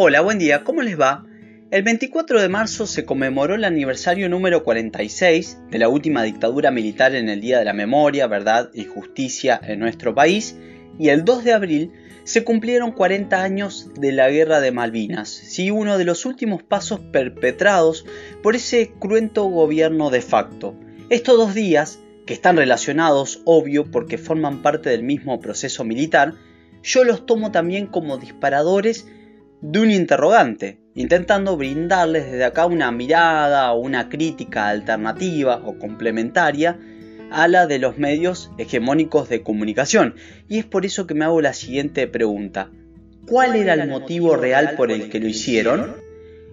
Hola, buen día, ¿cómo les va? El 24 de marzo se conmemoró el aniversario número 46 de la última dictadura militar en el Día de la Memoria, Verdad y Justicia en nuestro país y el 2 de abril se cumplieron 40 años de la Guerra de Malvinas, sí, uno de los últimos pasos perpetrados por ese cruento gobierno de facto. Estos dos días, que están relacionados, obvio, porque forman parte del mismo proceso militar, yo los tomo también como disparadores de un interrogante, intentando brindarles desde acá una mirada o una crítica alternativa o complementaria a la de los medios hegemónicos de comunicación. Y es por eso que me hago la siguiente pregunta. ¿Cuál era el motivo real por el que lo hicieron?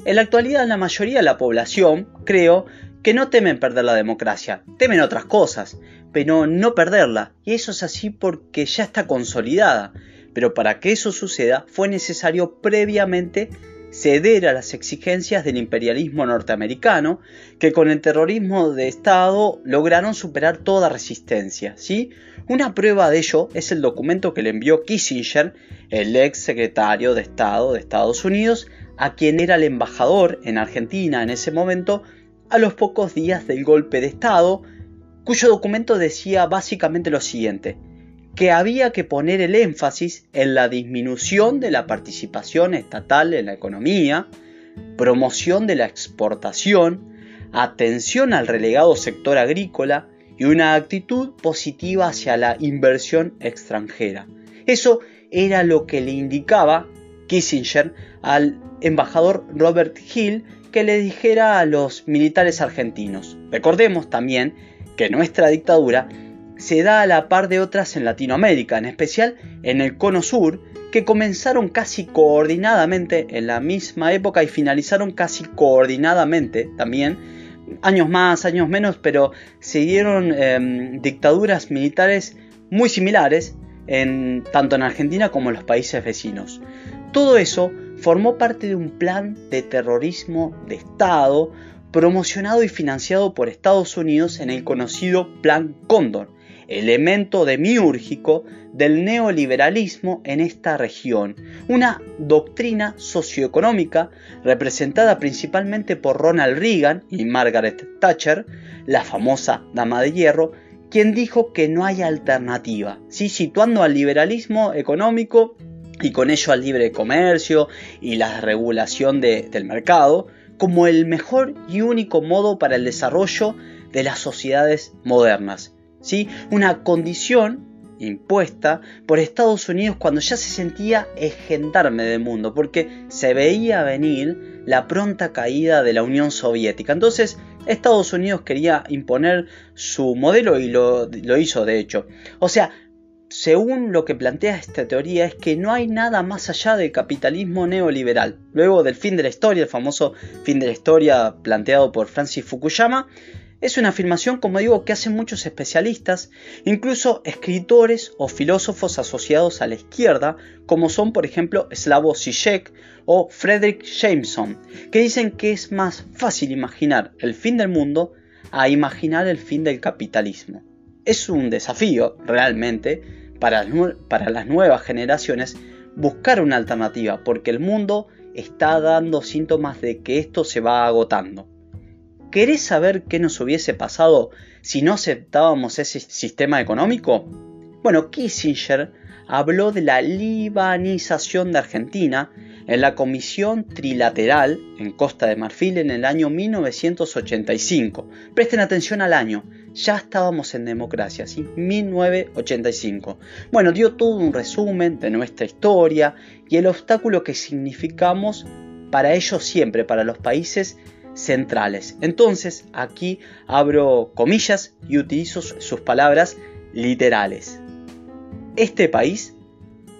En la actualidad la mayoría de la población, creo, que no temen perder la democracia, temen otras cosas, pero no perderla, y eso es así porque ya está consolidada. Pero para que eso suceda fue necesario previamente ceder a las exigencias del imperialismo norteamericano, que con el terrorismo de Estado lograron superar toda resistencia. ¿sí? Una prueba de ello es el documento que le envió Kissinger, el ex secretario de Estado de Estados Unidos, a quien era el embajador en Argentina en ese momento, a los pocos días del golpe de Estado, cuyo documento decía básicamente lo siguiente que había que poner el énfasis en la disminución de la participación estatal en la economía, promoción de la exportación, atención al relegado sector agrícola y una actitud positiva hacia la inversión extranjera. Eso era lo que le indicaba Kissinger al embajador Robert Hill que le dijera a los militares argentinos. Recordemos también que nuestra dictadura se da a la par de otras en Latinoamérica, en especial en el Cono Sur, que comenzaron casi coordinadamente en la misma época y finalizaron casi coordinadamente también, años más, años menos, pero se dieron em, dictaduras militares muy similares en, tanto en Argentina como en los países vecinos. Todo eso formó parte de un plan de terrorismo de Estado promocionado y financiado por Estados Unidos en el conocido Plan Cóndor, elemento demiúrgico del neoliberalismo en esta región, una doctrina socioeconómica representada principalmente por Ronald Reagan y Margaret Thatcher, la famosa dama de hierro, quien dijo que no hay alternativa, situando al liberalismo económico y con ello al libre comercio y la regulación del mercado como el mejor y único modo para el desarrollo de las sociedades modernas una condición impuesta por Estados Unidos cuando ya se sentía gendarme del mundo, porque se veía venir la pronta caída de la Unión Soviética. Entonces Estados Unidos quería imponer su modelo y lo, lo hizo de hecho. O sea, según lo que plantea esta teoría, es que no hay nada más allá del capitalismo neoliberal. Luego del fin de la historia, el famoso fin de la historia planteado por Francis Fukuyama, es una afirmación, como digo, que hacen muchos especialistas, incluso escritores o filósofos asociados a la izquierda, como son por ejemplo Slavoj Žižek o Frederick Jameson, que dicen que es más fácil imaginar el fin del mundo a imaginar el fin del capitalismo. Es un desafío, realmente, para, para las nuevas generaciones buscar una alternativa, porque el mundo está dando síntomas de que esto se va agotando. ¿Querés saber qué nos hubiese pasado si no aceptábamos ese sistema económico? Bueno, Kissinger habló de la libanización de Argentina en la Comisión Trilateral en Costa de Marfil en el año 1985. Presten atención al año, ya estábamos en democracia, ¿sí? 1985. Bueno, dio todo un resumen de nuestra historia y el obstáculo que significamos para ellos siempre, para los países centrales. Entonces aquí abro comillas y utilizo sus palabras literales. Este país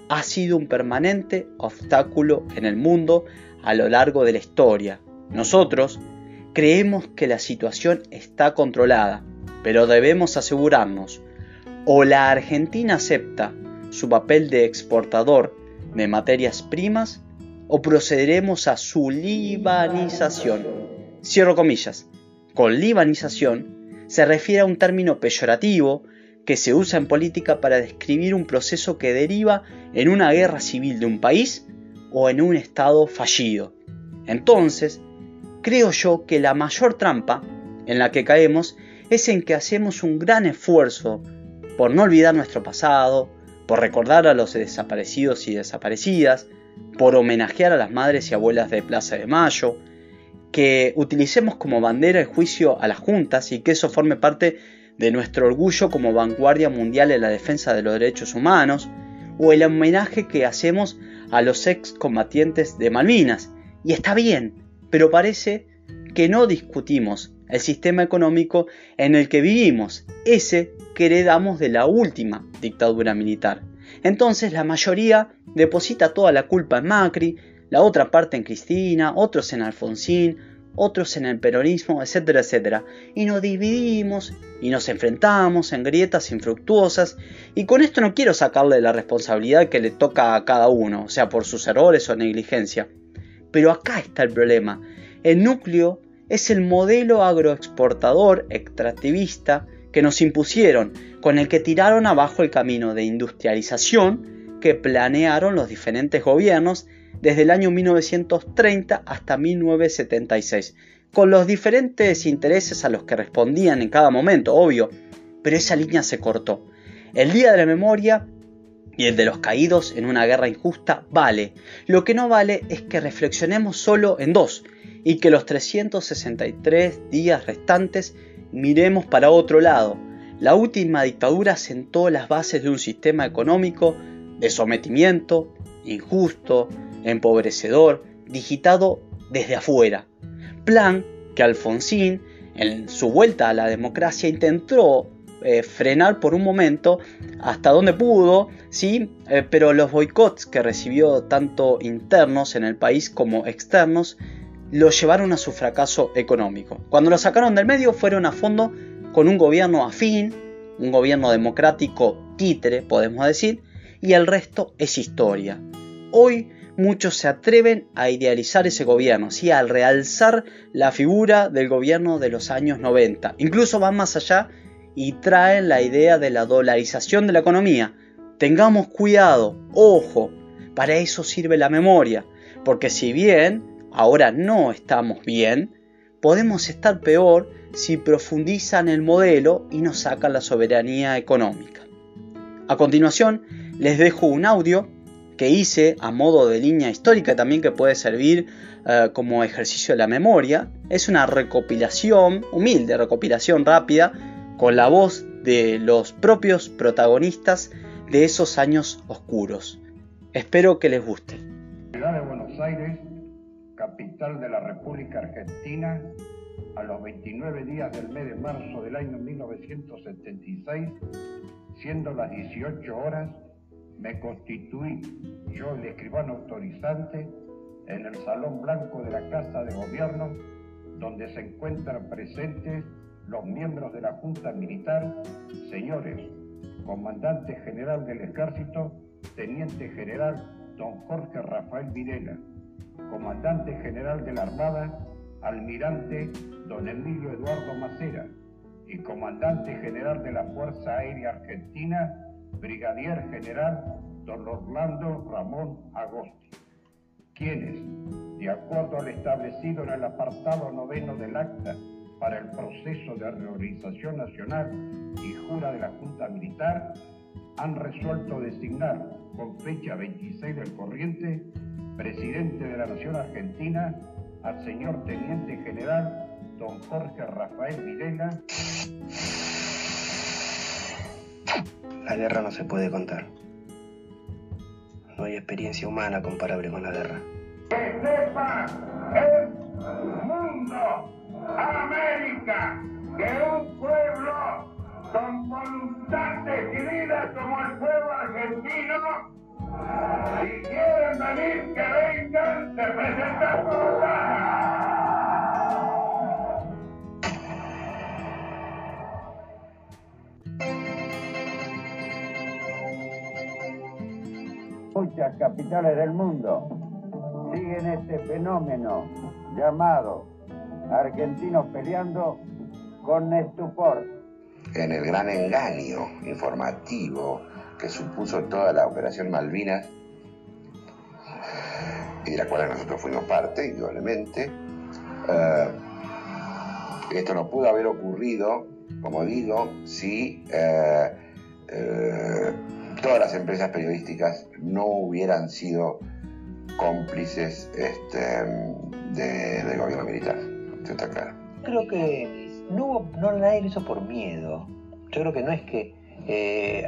ha sido un permanente obstáculo en el mundo a lo largo de la historia. Nosotros creemos que la situación está controlada, pero debemos asegurarnos o la Argentina acepta su papel de exportador de materias primas o procederemos a su libanización. Cierro comillas. Con libanización se refiere a un término peyorativo que se usa en política para describir un proceso que deriva en una guerra civil de un país o en un Estado fallido. Entonces, creo yo que la mayor trampa en la que caemos es en que hacemos un gran esfuerzo por no olvidar nuestro pasado, por recordar a los desaparecidos y desaparecidas, por homenajear a las madres y abuelas de Plaza de Mayo, que utilicemos como bandera el juicio a las juntas y que eso forme parte de nuestro orgullo como vanguardia mundial en la defensa de los derechos humanos, o el homenaje que hacemos a los excombatientes de Malvinas. Y está bien, pero parece que no discutimos el sistema económico en el que vivimos, ese que heredamos de la última dictadura militar. Entonces la mayoría deposita toda la culpa en Macri, la otra parte en Cristina, otros en Alfonsín, otros en el peronismo, etcétera, etcétera. Y nos dividimos y nos enfrentamos en grietas infructuosas. Y con esto no quiero sacarle la responsabilidad que le toca a cada uno, sea, por sus errores o negligencia. Pero acá está el problema. El núcleo es el modelo agroexportador extractivista que nos impusieron, con el que tiraron abajo el camino de industrialización que planearon los diferentes gobiernos desde el año 1930 hasta 1976, con los diferentes intereses a los que respondían en cada momento, obvio, pero esa línea se cortó. El Día de la Memoria y el de los caídos en una guerra injusta vale. Lo que no vale es que reflexionemos solo en dos y que los 363 días restantes miremos para otro lado. La última dictadura sentó las bases de un sistema económico de sometimiento, injusto, empobrecedor, digitado desde afuera. Plan que Alfonsín, en su vuelta a la democracia, intentó eh, frenar por un momento hasta donde pudo, sí, eh, pero los boicots que recibió tanto internos en el país como externos lo llevaron a su fracaso económico. Cuando lo sacaron del medio fueron a fondo con un gobierno afín, un gobierno democrático títere, podemos decir, y el resto es historia. Hoy muchos se atreven a idealizar ese gobierno, ¿sí? al realzar la figura del gobierno de los años 90. Incluso van más allá y traen la idea de la dolarización de la economía. Tengamos cuidado, ojo, para eso sirve la memoria, porque si bien ahora no estamos bien, podemos estar peor si profundizan el modelo y nos sacan la soberanía económica. A continuación, les dejo un audio que hice a modo de línea histórica también que puede servir eh, como ejercicio de la memoria. Es una recopilación, humilde recopilación rápida, con la voz de los propios protagonistas de esos años oscuros. Espero que les guste. Ciudad de Buenos Aires, capital de la República Argentina, a los 29 días del mes de marzo del año 1976, siendo las 18 horas, me constituí yo el escribano autorizante en el Salón Blanco de la Casa de Gobierno, donde se encuentran presentes los miembros de la Junta Militar, señores, Comandante General del Ejército, Teniente General don Jorge Rafael Videla, Comandante General de la Armada, Almirante don Emilio Eduardo Macera y Comandante General de la Fuerza Aérea Argentina, Brigadier General don Orlando Ramón Agosti, quienes, de acuerdo al establecido en el apartado noveno del acta para el proceso de reorganización nacional y jura de la Junta Militar, han resuelto designar con fecha 26 del corriente presidente de la Nación Argentina al señor Teniente General don Jorge Rafael Videla. La guerra no se puede contar. No hay experiencia humana comparable con la guerra. Que sepa el mundo, América, que un pueblo con voluntad decidida como el pueblo argentino, si quieren venir, que vengan, se presentan muchas capitales del mundo siguen este fenómeno llamado argentinos peleando con estupor. En el gran engaño informativo que supuso toda la operación Malvinas, y de la cual nosotros fuimos parte, indudablemente. Eh, esto no pudo haber ocurrido, como digo, si eh, eh, todas las empresas periodísticas no hubieran sido cómplices este, del gobierno militar. Esto está claro. Creo que no, no nadie lo hizo por miedo. Yo creo que no es que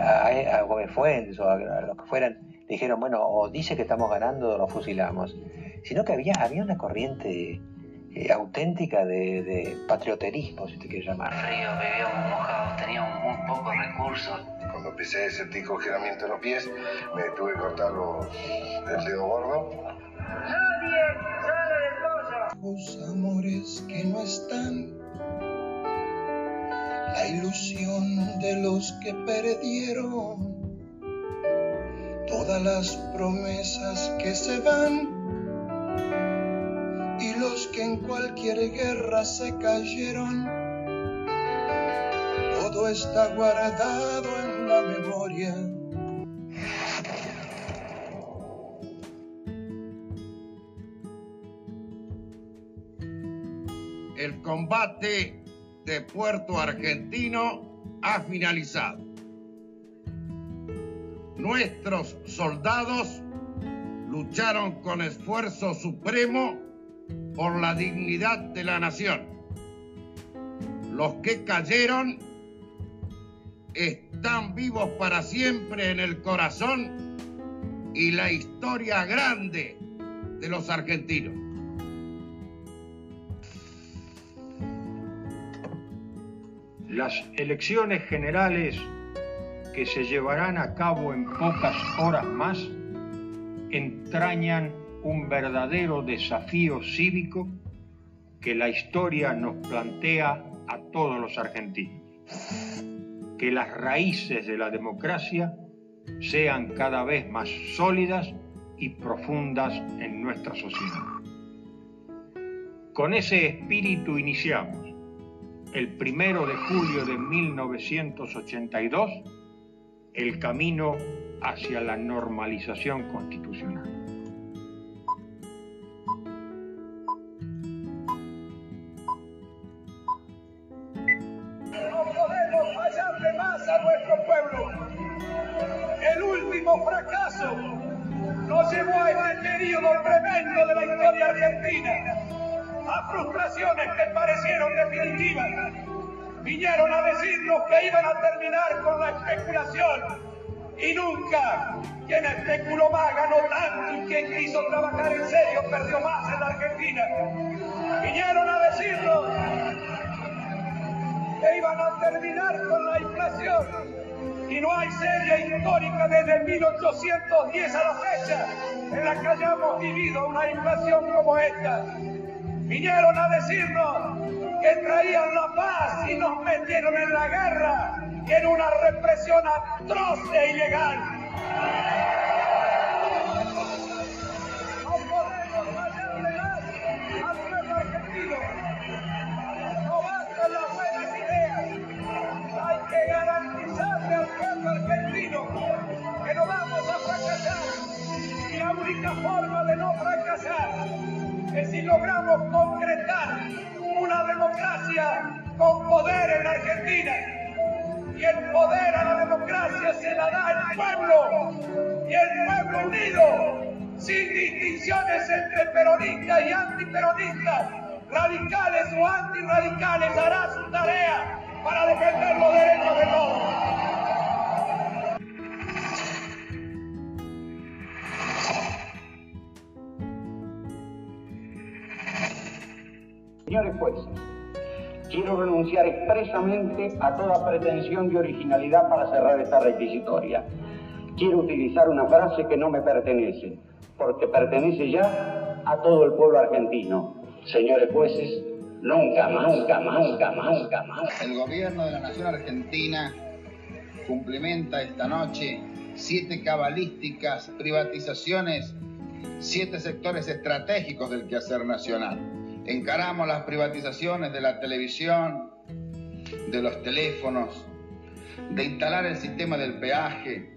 a, a, Gómez Fuentes o a, los que fueran dijeron, bueno, o dice que estamos ganando o lo fusilamos, sino que había, había una corriente eh, auténtica de, de, patrioterismo, si te quieres llamar. Río, vivíamos mojados, teníamos muy pocos recursos. Cuando empecé a sentir congelamiento en los pies, me tuve que cortar los, el dedo gordo. ¡Nadie sale del pozo! Los amores que no están, la ilusión de los que perdieron todas las promesas que se van y los que en cualquier guerra se cayeron. Todo está guardado la memoria. El combate de Puerto Argentino ha finalizado nuestros soldados lucharon con esfuerzo supremo por la dignidad de la nación. Los que cayeron están vivos para siempre en el corazón y la historia grande de los argentinos. Las elecciones generales que se llevarán a cabo en pocas horas más entrañan un verdadero desafío cívico que la historia nos plantea a todos los argentinos. Que las raíces de la democracia sean cada vez más sólidas y profundas en nuestra sociedad. Con ese espíritu iniciamos, el primero de julio de 1982, el camino hacia la normalización constitucional. El último fracaso nos llevó a este periodo tremendo de la historia argentina, a frustraciones que parecieron definitivas vinieron a decirnos que iban a terminar con la especulación. Y nunca quien especuló más ganó tanto y quien quiso trabajar en serio perdió más en la Argentina. Vinieron a decirnos que iban a terminar con la inflación. Y no hay serie histórica desde 1810 a la fecha en la que hayamos vivido una inflación como esta. Vinieron a decirnos que traían la paz y nos metieron en la guerra y en una represión atroz e ilegal. Pueblo argentino que no vamos a fracasar. Y la única forma de no fracasar es si logramos concretar una democracia con poder en Argentina. Y el poder a la democracia se la da el pueblo. Y el pueblo unido, sin distinciones entre peronistas y antiperonistas, radicales o antirradicales, hará su tarea para defender Señores jueces, quiero renunciar expresamente a toda pretensión de originalidad para cerrar esta requisitoria. Quiero utilizar una frase que no me pertenece, porque pertenece ya a todo el pueblo argentino. Señores jueces, nunca más, nunca más, nunca más, nunca más. El gobierno de la Nación Argentina cumplimenta esta noche siete cabalísticas privatizaciones, siete sectores estratégicos del quehacer nacional encaramos las privatizaciones de la televisión, de los teléfonos, de instalar el sistema del peaje,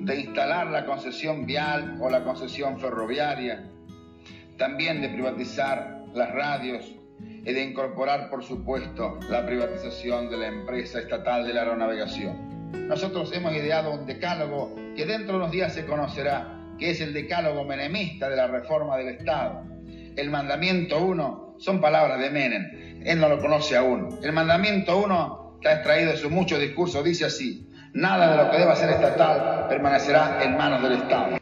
de instalar la concesión vial o la concesión ferroviaria, también de privatizar las radios y de incorporar, por supuesto, la privatización de la empresa estatal de la aeronavegación. Nosotros hemos ideado un decálogo que dentro de unos días se conocerá, que es el decálogo menemista de la reforma del Estado. El mandamiento 1 son palabras de Menem, él no lo conoce aún. El mandamiento 1 que ha extraído de su mucho discurso dice así, nada de lo que deba ser estatal permanecerá en manos del Estado.